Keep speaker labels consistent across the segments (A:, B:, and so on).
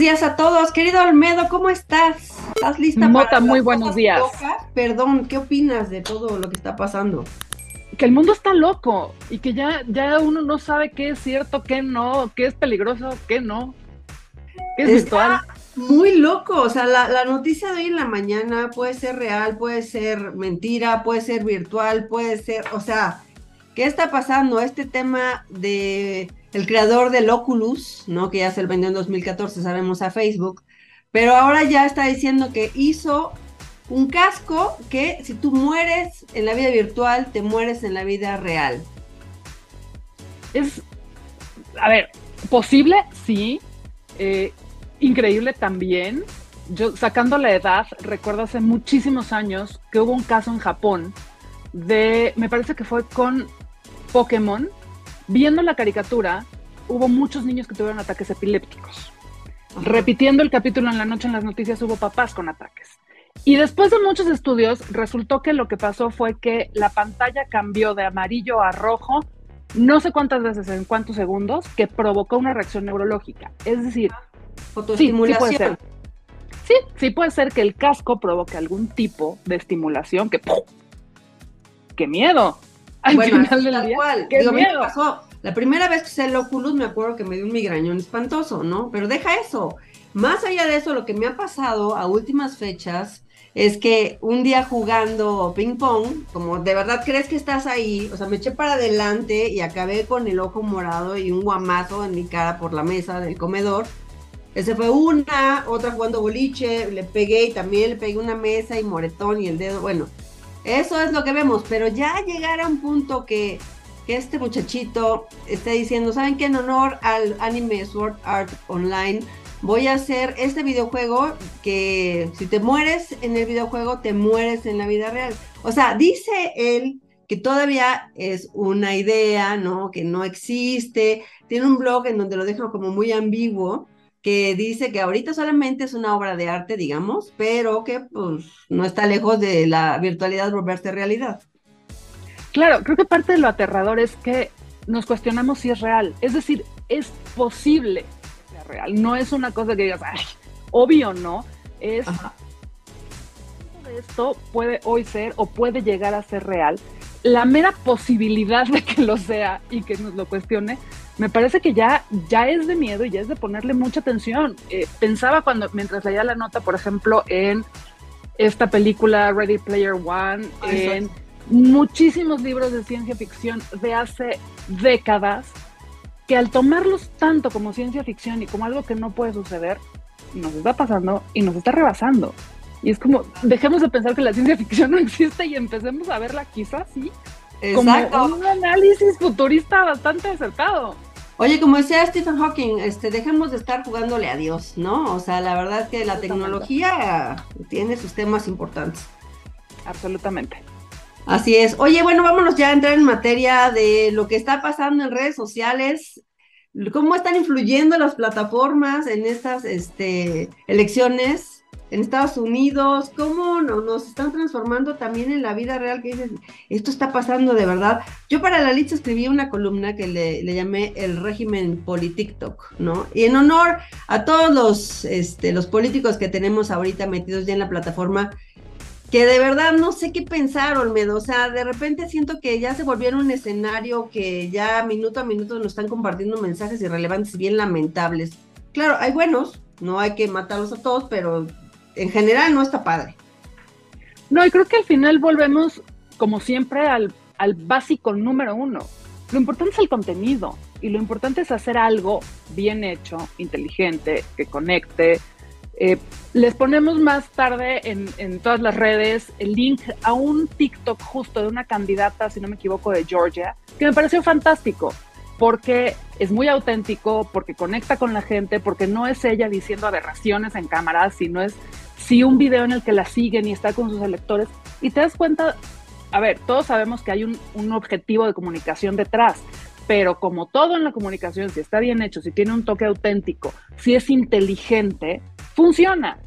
A: Días a todos, querido Olmedo, ¿cómo estás? ¿Estás lista
B: Mota, para muy buenos días.
A: Perdón, ¿qué opinas de todo lo que está pasando?
B: Que el mundo está loco y que ya, ya uno no sabe qué es cierto, qué no, qué es peligroso, qué no, qué es virtual.
A: Muy loco, o sea, la, la noticia de hoy en la mañana puede ser real, puede ser mentira, puede ser virtual, puede ser, o sea, ¿qué está pasando? Este tema de el creador del Oculus, ¿no? Que ya se lo vendió en 2014, sabemos a Facebook, pero ahora ya está diciendo que hizo un casco que si tú mueres en la vida virtual, te mueres en la vida real.
B: Es, a ver, posible, sí. Eh, increíble también. Yo, sacando la edad, recuerdo hace muchísimos años que hubo un caso en Japón de, me parece que fue con Pokémon, viendo la caricatura, hubo muchos niños que tuvieron ataques epilépticos. Repitiendo el capítulo en la noche en las noticias, hubo papás con ataques. Y después de muchos estudios, resultó que lo que pasó fue que la pantalla cambió de amarillo a rojo, no sé cuántas veces, en cuántos segundos, que provocó una reacción neurológica. Es decir,
A: sí, sí puede ser.
B: Sí, sí puede ser que el casco provoque algún tipo de estimulación que ¡Qué miedo!
A: Al bueno, final del día. Cual. ¡Qué miedo! Pasó. La primera vez que usé el Oculus me acuerdo que me dio un migrañón espantoso, ¿no? Pero deja eso. Más allá de eso, lo que me ha pasado a últimas fechas es que un día jugando ping pong, como de verdad crees que estás ahí, o sea, me eché para adelante y acabé con el ojo morado y un guamazo en mi cara por la mesa del comedor. Ese fue una, otra jugando boliche, le pegué y también le pegué una mesa y moretón y el dedo, bueno, eso es lo que vemos, pero ya llegar a un punto que, este muchachito está diciendo, ¿saben qué? En honor al anime Sword Art Online, voy a hacer este videojuego que si te mueres en el videojuego, te mueres en la vida real. O sea, dice él que todavía es una idea, ¿no? Que no existe. Tiene un blog en donde lo deja como muy ambiguo, que dice que ahorita solamente es una obra de arte, digamos, pero que pues no está lejos de la virtualidad volverse realidad.
B: Claro, creo que parte de lo aterrador es que nos cuestionamos si es real. Es decir, es posible que sea real. No es una cosa que digas, ay, obvio, ¿no? Es esto puede hoy ser o puede llegar a ser real. La mera posibilidad de que lo sea y que nos lo cuestione me parece que ya, ya es de miedo y ya es de ponerle mucha atención. Eh, pensaba cuando, mientras leía la nota, por ejemplo, en esta película Ready Player One, en muchísimos libros de ciencia ficción de hace décadas, que al tomarlos tanto como ciencia ficción y como algo que no puede suceder, nos está pasando y nos está rebasando. Y es como, dejemos de pensar que la ciencia ficción no existe y empecemos a verla quizás sí, como un análisis futurista bastante acertado.
A: Oye, como decía Stephen Hawking, este, dejemos de estar jugándole a Dios, ¿no? O sea, la verdad es que la tecnología tiene sus temas importantes.
B: Absolutamente.
A: Así es. Oye, bueno, vámonos ya a entrar en materia de lo que está pasando en redes sociales. ¿Cómo están influyendo las plataformas en estas este, elecciones? En Estados Unidos, cómo nos están transformando también en la vida real, que dices, esto está pasando de verdad. Yo para la lista escribí una columna que le, llamé el régimen politictoc, ¿no? Y en honor a todos los, este, los políticos que tenemos ahorita metidos ya en la plataforma, que de verdad no sé qué pensar, Olmedo. O sea, de repente siento que ya se volvieron un escenario que ya minuto a minuto nos están compartiendo mensajes irrelevantes y bien lamentables. Claro, hay buenos, no hay que matarlos a todos, pero en general no está padre.
B: No, y creo que al final volvemos, como siempre, al, básico número uno. Lo importante es el contenido y lo importante es hacer algo bien hecho, inteligente, que conecte. Eh, les ponemos más tarde en, todas las redes el link a un TikTok justo de una candidata, si no me equivoco, de Georgia, que me pareció fantástico porque es muy auténtico, porque conecta con la gente, porque no es ella diciendo aberraciones en cámara, sino es sí un video en el que la siguen y está con sus electores. Y te das cuenta, a ver, todos sabemos que hay un, un objetivo de comunicación detrás, pero como todo en la comunicación, si está bien hecho, si tiene un toque auténtico, si es inteligente, funciona.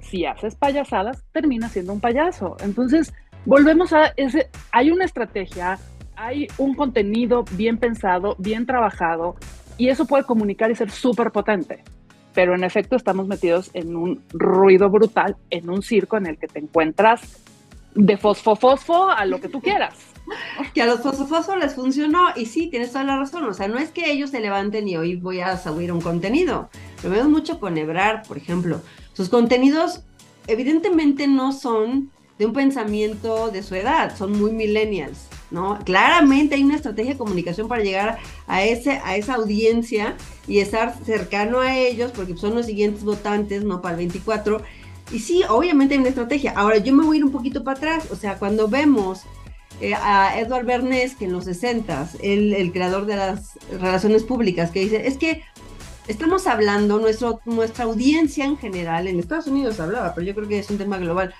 B: Si haces payasadas, termina siendo un payaso. Entonces, volvemos a ese, hay una estrategia, hay un contenido bien pensado, bien trabajado, y eso puede comunicar y ser súper potente. Pero en efecto estamos metidos en un ruido brutal, en un circo en el que te encuentras de fosfo fosfo a lo que tú quieras.
A: Que a los fosfo les funcionó y sí, tienes toda la razón, o sea, no es que ellos se levanten y hoy voy a subir un contenido, lo veo mucho con Ebrard, por ejemplo, sus contenidos evidentemente no son de un pensamiento de su edad, son muy millennials, ¿no? Claramente hay una estrategia de comunicación para llegar a, ese, a esa audiencia y estar cercano a ellos, porque son los siguientes votantes, ¿no? Para el 24. Y sí, obviamente hay una estrategia. Ahora, yo me voy a ir un poquito para atrás, o sea, cuando vemos eh, a Edward Bernays, que en los 60, el, el creador de las relaciones públicas, que dice, es que estamos hablando, nuestro, nuestra audiencia en general, en Estados Unidos hablaba, pero yo creo que es un tema global,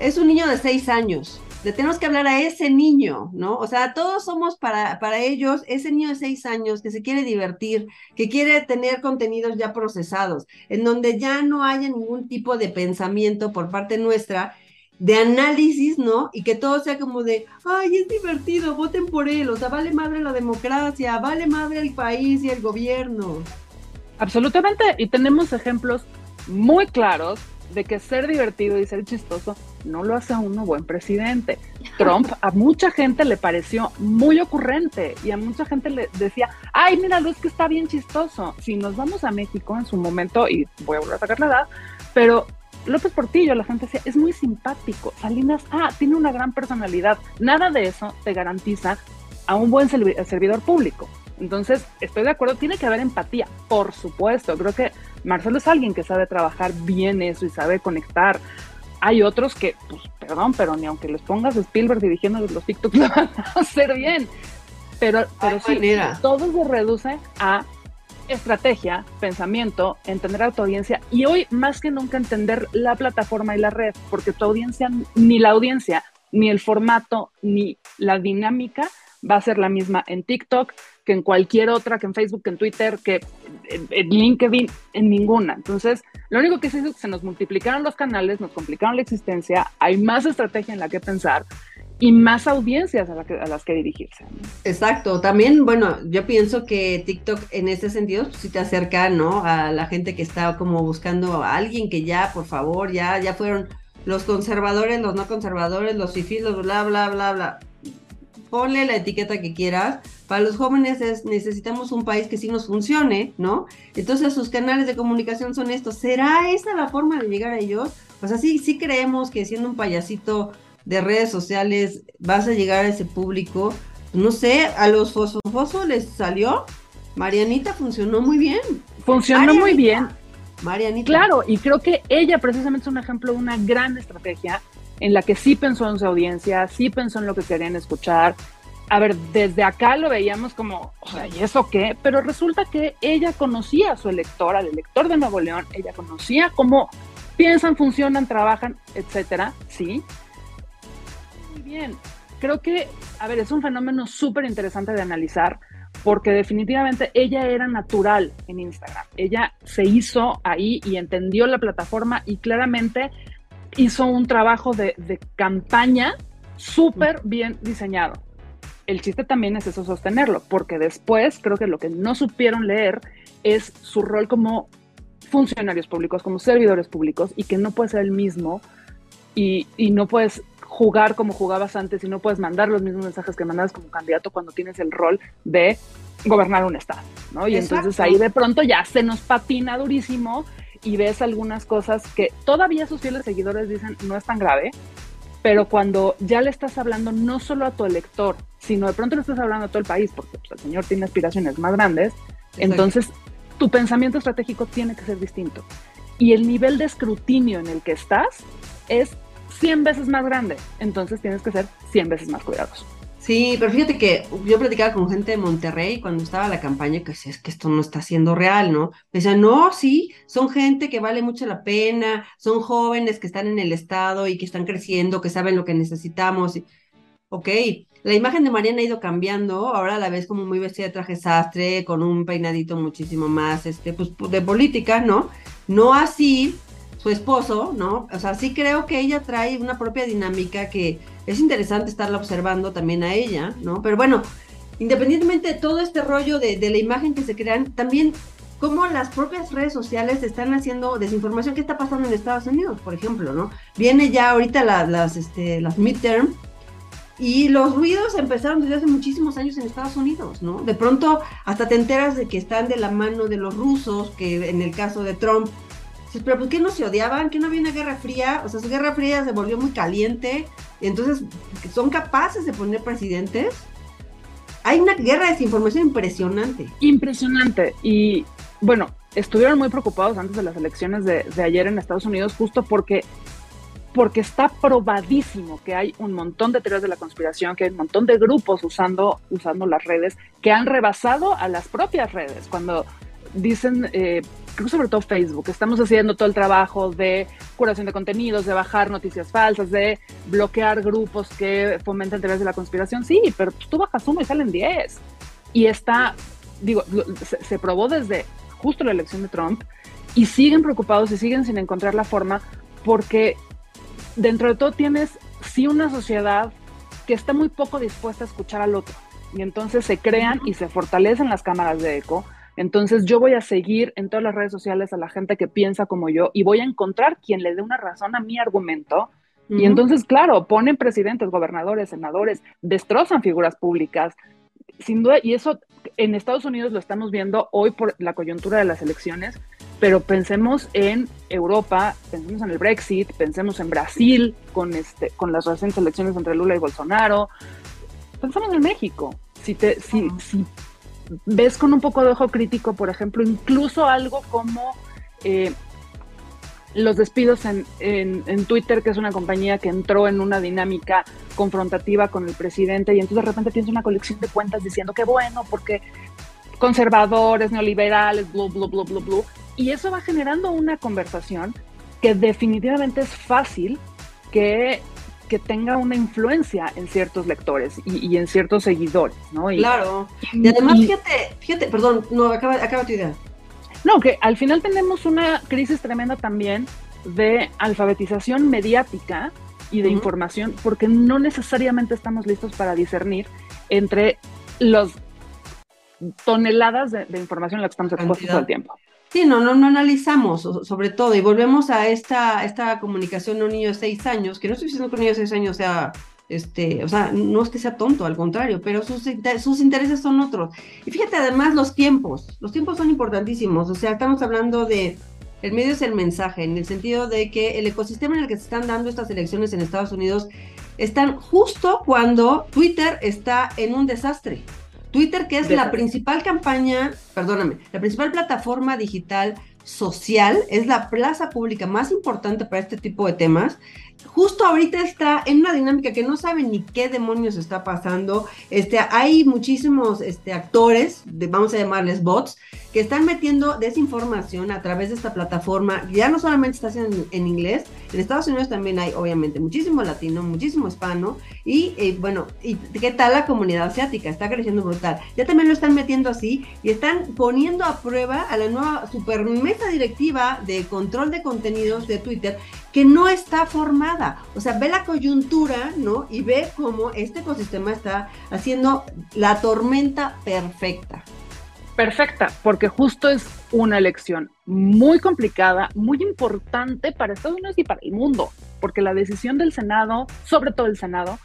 A: es un niño de seis años. Le tenemos que hablar a ese niño, ¿no? O sea, todos somos para, para ellos ese niño de seis años que se quiere divertir, que quiere tener contenidos ya procesados, en donde ya no haya ningún tipo de pensamiento por parte nuestra de análisis, ¿no? Y que todo sea como de, ay, es divertido, voten por él, o sea, vale madre la democracia, vale madre el país y el gobierno.
B: Absolutamente, y tenemos ejemplos muy claros de que ser divertido y ser chistoso no lo hace a uno buen presidente. Trump a mucha gente le pareció muy ocurrente y a mucha gente le decía, ay, mira, es que está bien chistoso. Si nos vamos a México en su momento, y voy a volver a sacar la edad, pero López Portillo, la gente decía, es muy simpático. Salinas, ah, tiene una gran personalidad. Nada de eso te garantiza a un buen servidor público. Entonces, estoy de acuerdo, tiene que haber empatía, por supuesto. Creo que Marcelo es alguien que sabe trabajar bien eso y sabe conectar. Hay otros que, pues, perdón, pero ni aunque les pongas Spielberg dirigiendo los TikToks lo van a hacer bien. Pero, pero sí, todo se reduce a estrategia, pensamiento, entender a tu audiencia y hoy más que nunca entender la plataforma y la red, porque tu audiencia, ni la audiencia, ni el formato, ni la dinámica va a ser la misma en TikTok que en cualquier otra, que en Facebook, que en Twitter, que en LinkedIn, en ninguna. Entonces, lo único que se es que se nos multiplicaron los canales, nos complicaron la existencia, hay más estrategia en la que pensar y más audiencias a, las que dirigirse.
A: Exacto. También, bueno, yo pienso que TikTok en ese sentido pues, sí te acerca, ¿no? A la gente que está como buscando a alguien que ya, por favor, ya, ya fueron los conservadores, los no conservadores, los fifís, bla, bla, bla, bla ponle la etiqueta que quieras. Para los jóvenes es, necesitamos un país que sí nos funcione, ¿no? Entonces sus canales de comunicación son estos. ¿Será esa la forma de llegar a ellos? O sea, sí, creemos que siendo un payasito de redes sociales vas a llegar a ese público. No sé, a los Fosofoso les salió. Marianita funcionó muy bien.
B: Funcionó muy bien.
A: Marianita.
B: Claro, y creo que ella precisamente es un ejemplo de una gran estrategia en la que sí pensó en su audiencia, sí pensó en lo que querían escuchar. A ver, desde acá lo veíamos como, o sea, ¿y eso qué? Pero resulta que ella conocía a su elector, al elector de Nuevo León, ella conocía cómo piensan, funcionan, trabajan, etcétera, ¿sí? Muy bien. Creo que, a ver, es un fenómeno súper interesante de analizar porque definitivamente ella era natural en Instagram. Ella se hizo ahí y entendió la plataforma y claramente hizo un trabajo de, campaña súper bien diseñado. El chiste también es eso, sostenerlo, porque después creo que lo que no supieron leer es su rol como funcionarios públicos, como servidores públicos, y que no puede ser el mismo y, no puedes jugar como jugabas antes y no puedes mandar los mismos mensajes que mandabas como candidato cuando tienes el rol de gobernar un estado, ¿no? Y entonces ahí de pronto ya se nos patina durísimo y ves algunas cosas que todavía sus fieles seguidores dicen no es tan grave, pero cuando ya le estás hablando no solo a tu elector, sino de pronto le estás hablando a todo el país, porque pues, el señor tiene aspiraciones más grandes, entonces tu pensamiento estratégico tiene que ser distinto. Y el nivel de escrutinio en el que estás es 100 veces más grande, entonces tienes que ser 100 veces más cuidadoso.
A: Sí, pero fíjate que yo platicaba con gente de Monterrey cuando estaba la campaña que es que esto no está siendo real, ¿no? Me decían, no, sí, son gente que vale mucho la pena, son jóvenes que están en el estado y que están creciendo, que saben lo que necesitamos. Ok, la imagen de Mariana ha ido cambiando, ahora la ves como muy vestida de traje sastre, con un peinadito muchísimo más, este, pues, de política, ¿no? No así su esposo, ¿no? O sea, sí creo que ella trae una propia dinámica que es interesante estarla observando también a ella, ¿no? Pero bueno, independientemente de todo este rollo de, la imagen que se crean, también cómo las propias redes sociales están haciendo desinformación. ¿Qué está pasando en Estados Unidos, por ejemplo, no? Viene ya ahorita las, este, las midterm y los ruidos empezaron desde hace muchísimos años en Estados Unidos, ¿no? De pronto hasta te enteras de que están de la mano de los rusos, que en el caso de Trump, pero ¿por qué no se odiaban? ¿Que no había una guerra fría? O sea, su guerra fría se volvió muy caliente, entonces son capaces de poner presidentes. Hay una guerra de desinformación impresionante.
B: Impresionante. Y bueno, estuvieron muy preocupados antes de las elecciones de, de ayer en Estados Unidos, justo porque porque está probadísimo que hay un montón de teorías de la conspiración, que hay un montón de grupos usando, usando las redes que han rebasado a las propias redes. Cuando dicen, eh, creo sobre todo Facebook, estamos haciendo todo el trabajo de curación de contenidos, de bajar noticias falsas, de bloquear grupos que fomentan teorías de la conspiración. Sí, pero tú bajas uno y salen 10. Y está, digo, se, se probó desde justo la elección de Trump y siguen preocupados y siguen sin encontrar la forma porque dentro de todo tienes sí una sociedad que está muy poco dispuesta a escuchar al otro. Y entonces se crean y se fortalecen las cámaras de eco. Entonces yo voy a seguir en todas las redes sociales a la gente que piensa como yo y voy a encontrar quien le dé una razón a mi argumento. Y entonces, claro, ponen presidentes, gobernadores, senadores, destrozan figuras públicas. Sin duda, y eso en Estados Unidos lo estamos viendo hoy por la coyuntura de las elecciones, pero pensemos en Europa, pensemos en el Brexit, pensemos en Brasil con, este, con las recientes elecciones entre Lula y Bolsonaro, pensemos en México. Si, te, si, si ves con un poco de ojo crítico, por ejemplo, incluso algo como eh, los despidos en, en, en, Twitter, que es una compañía que entró en una dinámica confrontativa con el presidente y entonces de repente tienes una colección de cuentas diciendo que bueno, porque conservadores, neoliberales, blu, blu, blu, blu, blu. Y eso va generando una conversación que definitivamente es fácil que, que tenga una influencia en ciertos lectores y, en ciertos seguidores, ¿no?
A: claro. Y, además, fíjate, fíjate, perdón, no, acaba, acaba tu idea.
B: No, que al final tenemos una crisis tremenda también de alfabetización mediática y de información, porque no necesariamente estamos listos para discernir entre los toneladas de, información en la que estamos expuestos todo el tiempo.
A: Sí, no, no, no analizamos sobre todo y volvemos a esta, esta comunicación de un niño de seis años, que no estoy diciendo que un niño de seis años sea, este, o sea, no es que sea tonto, al contrario, pero sus, sus intereses son otros. Y fíjate además los tiempos, los tiempos son importantísimos, o sea, estamos hablando de, el medio es el mensaje, en el sentido de que el ecosistema en el que se están dando estas elecciones en Estados Unidos están justo cuando Twitter está en un desastre. Twitter, que es la principal campaña, perdóname, la principal plataforma digital social, es la plaza pública más importante para este tipo de temas, justo ahorita está en una dinámica que no sabe ni qué demonios está pasando. Este, hay muchísimos este, actores, de, vamos a llamarles bots, que están metiendo desinformación a través de esta plataforma. Ya no solamente está haciendo en, inglés, en Estados Unidos también hay, obviamente, muchísimo latino, muchísimo hispano. Y eh, bueno, ¿y qué tal la comunidad asiática? Está creciendo brutal. Ya también lo están metiendo así y están poniendo a prueba a la nueva super mesa directiva de control de contenidos de Twitter que no está formada. O sea, ve la coyuntura, ¿no? Y ve cómo este ecosistema está haciendo la tormenta perfecta.
B: Perfecta, porque justo es una elección muy complicada, muy importante para Estados Unidos y para el mundo, porque la decisión del Senado, sobre todo el Senado,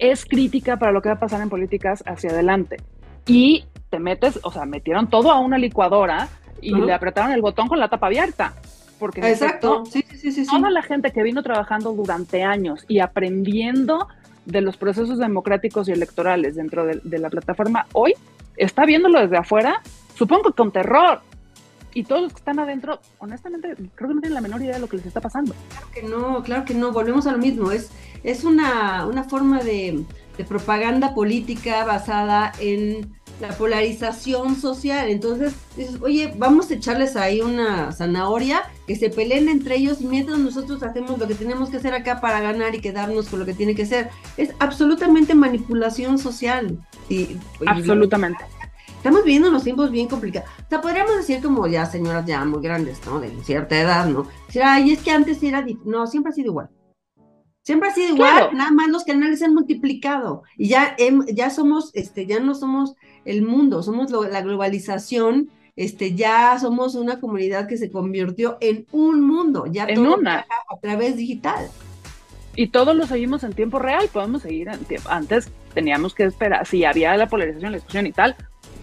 B: es crítica para lo que va a pasar en políticas hacia adelante. Y te metes, o sea, metieron todo a una licuadora y le apretaron el botón con la tapa abierta porque
A: Exacto. sí, sí, sí,
B: toda la gente que vino trabajando durante años y aprendiendo de los procesos democráticos y electorales dentro de, la plataforma hoy está viéndolo desde afuera, supongo que con terror. Y todos los que están adentro, honestamente, creo que no tienen la menor idea de lo que les está pasando.
A: Claro que no, claro que no, volvemos a lo mismo. Es, es una, una forma de, de propaganda política basada en la polarización social. Entonces, dices, oye, vamos a echarles ahí una zanahoria, que se peleen entre ellos y mientras nosotros hacemos lo que tenemos que hacer acá para ganar y quedarnos con lo que tiene que ser. Es absolutamente manipulación social. Y,
B: absolutamente.
A: Estamos viviendo unos tiempos bien complicados. O sea, podríamos decir como ya señoras ya muy grandes, ¿no? De cierta edad, ¿no? Decir, ay, es que antes era... No, siempre ha sido igual. Siempre ha sido igual, nada más los canales se han multiplicado y ya, ya somos, este, ya no somos el mundo, somos la globalización este, ya somos una comunidad que se convirtió en un mundo, ya
B: en una.
A: a través digital.
B: Y todos lo seguimos en tiempo real, podemos seguir en tiempo. Antes teníamos que esperar, sí, había la polarización, la discusión y tal,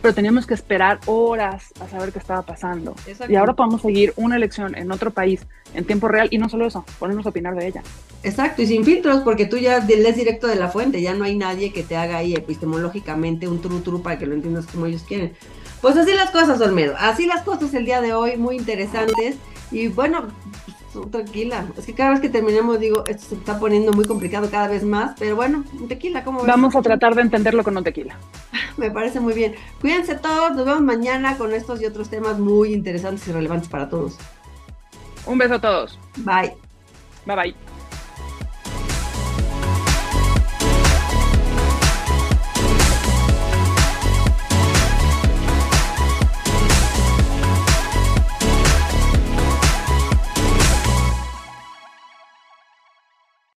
B: pero teníamos que esperar horas a saber qué estaba pasando. Y ahora podemos seguir una elección en otro país en tiempo real y no solo eso, ponernos a opinar de ella.
A: Exacto, y sin filtros, porque tú ya lees directo de la fuente, ya no hay nadie que te haga ahí epistemológicamente un tru tru para que lo entiendas como ellos quieren. Pues así las cosas, Olmedo, así las cosas el día de hoy, muy interesantes. Y bueno, tranquila. Es que cada vez que terminemos digo, esto se está poniendo muy complicado cada vez más, pero bueno, un tequila, ¿cómo ves?
B: Vamos a tratar de entenderlo con un tequila.
A: Me parece muy bien. Cuídense todos, nos vemos mañana con estos y otros temas muy interesantes y relevantes para todos.
B: Un beso a todos.
A: Bye.
B: Bye bye.